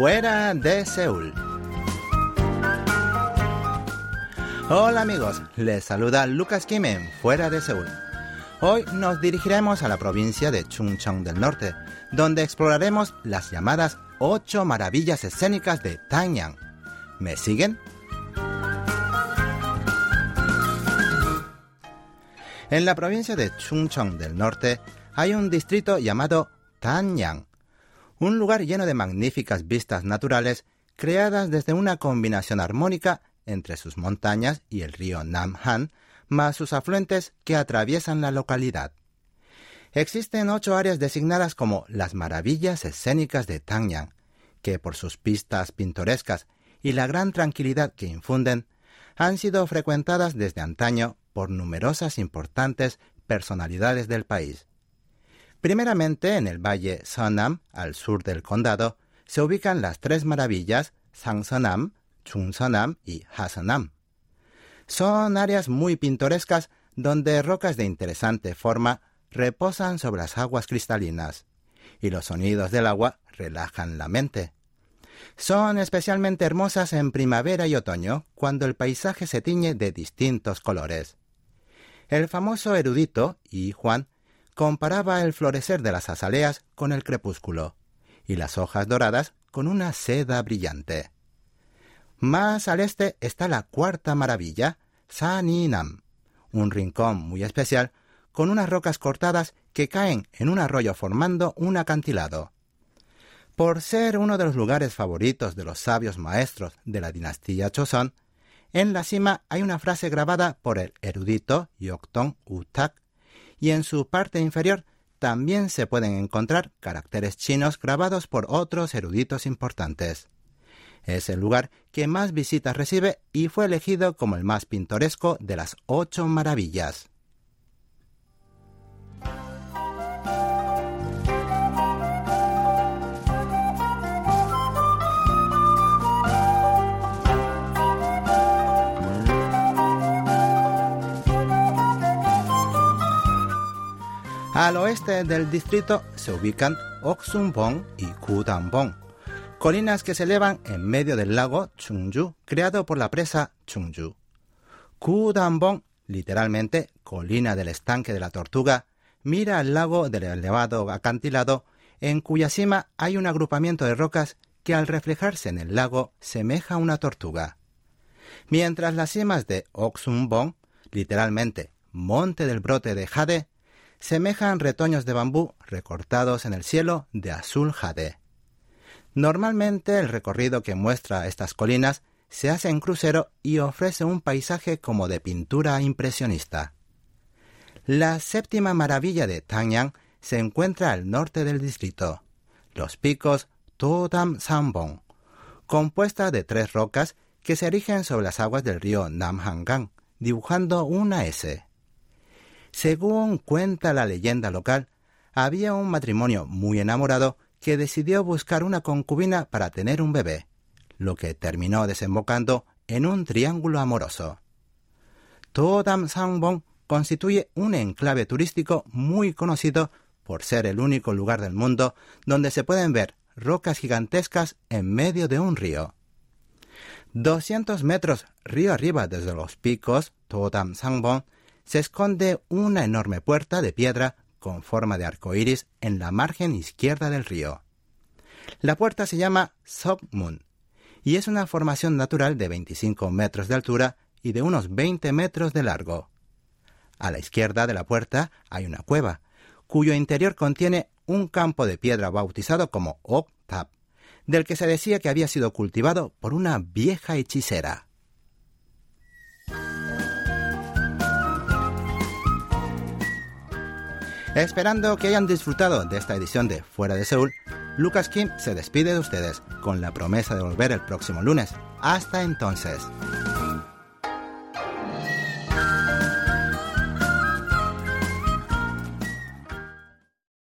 Fuera de Seúl. Hola amigos, les saluda Lucas Kim en Fuera de Seúl. Hoy nos dirigiremos a la provincia de Chungcheong del Norte, donde exploraremos las llamadas ocho maravillas escénicas de Tanyang. ¿Me siguen? En la provincia de Chungcheong del Norte hay un distrito llamado Tanyang, un lugar lleno de magníficas vistas naturales creadas desde una combinación armónica entre sus montañas y el río Namhan, más sus afluentes que atraviesan la localidad. Existen ocho áreas designadas como las maravillas escénicas de Tanyang, que por sus pistas pintorescas y la gran tranquilidad que infunden, han sido frecuentadas desde antaño por numerosas importantes personalidades del país. Primeramente, en el valle Sonam, al sur del condado, se ubican las tres maravillas Sangsonam, Chungsonam y Hasonam. Son áreas muy pintorescas donde rocas de interesante forma reposan sobre las aguas cristalinas y los sonidos del agua relajan la mente. Son especialmente hermosas en primavera y otoño, cuando el paisaje se tiñe de distintos colores. El famoso erudito, y Juan, comparaba el florecer de las azaleas con el crepúsculo, y las hojas doradas con una seda brillante. Más al este está la cuarta maravilla, Saninam, un rincón muy especial con unas rocas cortadas que caen en un arroyo formando un acantilado. Por ser uno de los lugares favoritos de los sabios maestros de la dinastía Choson, en la cima hay una frase grabada por el erudito Yokton Utak y en su parte inferior también se pueden encontrar caracteres chinos grabados por otros eruditos importantes. Es el lugar que más visitas recibe y fue elegido como el más pintoresco de las ocho maravillas. Al oeste del distrito se ubican Oksunbong y Kudangbong, colinas que se elevan en medio del lago Chungju, creado por la presa Chungju. Kudangbong, literalmente colina del estanque de la tortuga, mira al lago del elevado acantilado, en cuya cima hay un agrupamiento de rocas que al reflejarse en el lago semeja a una tortuga. Mientras las cimas de Oksunbong, literalmente monte del brote de jade, semejan retoños de bambú recortados en el cielo de azul jade. Normalmente el recorrido que muestra estas colinas se hace en crucero y ofrece un paisaje como de pintura impresionista. La séptima maravilla de Tanyang se encuentra al norte del distrito, los picos Todam Sambong, compuesta de tres rocas que se erigen sobre las aguas del río Namhangang, dibujando una S. Según cuenta la leyenda local, había un matrimonio muy enamorado que decidió buscar una concubina para tener un bebé, lo que terminó desembocando en un triángulo amoroso. Todam Sangbong constituye un enclave turístico muy conocido por ser el único lugar del mundo donde se pueden ver rocas gigantescas en medio de un río. 200 metros río arriba desde los picos Todam Sangbong se esconde una enorme puerta de piedra con forma de arco iris en la margen izquierda del río. La puerta se llama Sokmun y es una formación natural de 25 metros de altura y de unos 20 metros de largo. A la izquierda de la puerta hay una cueva, cuyo interior contiene un campo de piedra bautizado como Oktap, del que se decía que había sido cultivado por una vieja hechicera. Esperando que hayan disfrutado de esta edición de Fuera de Seúl, Lucas Kim se despide de ustedes con la promesa de volver el próximo lunes. Hasta entonces.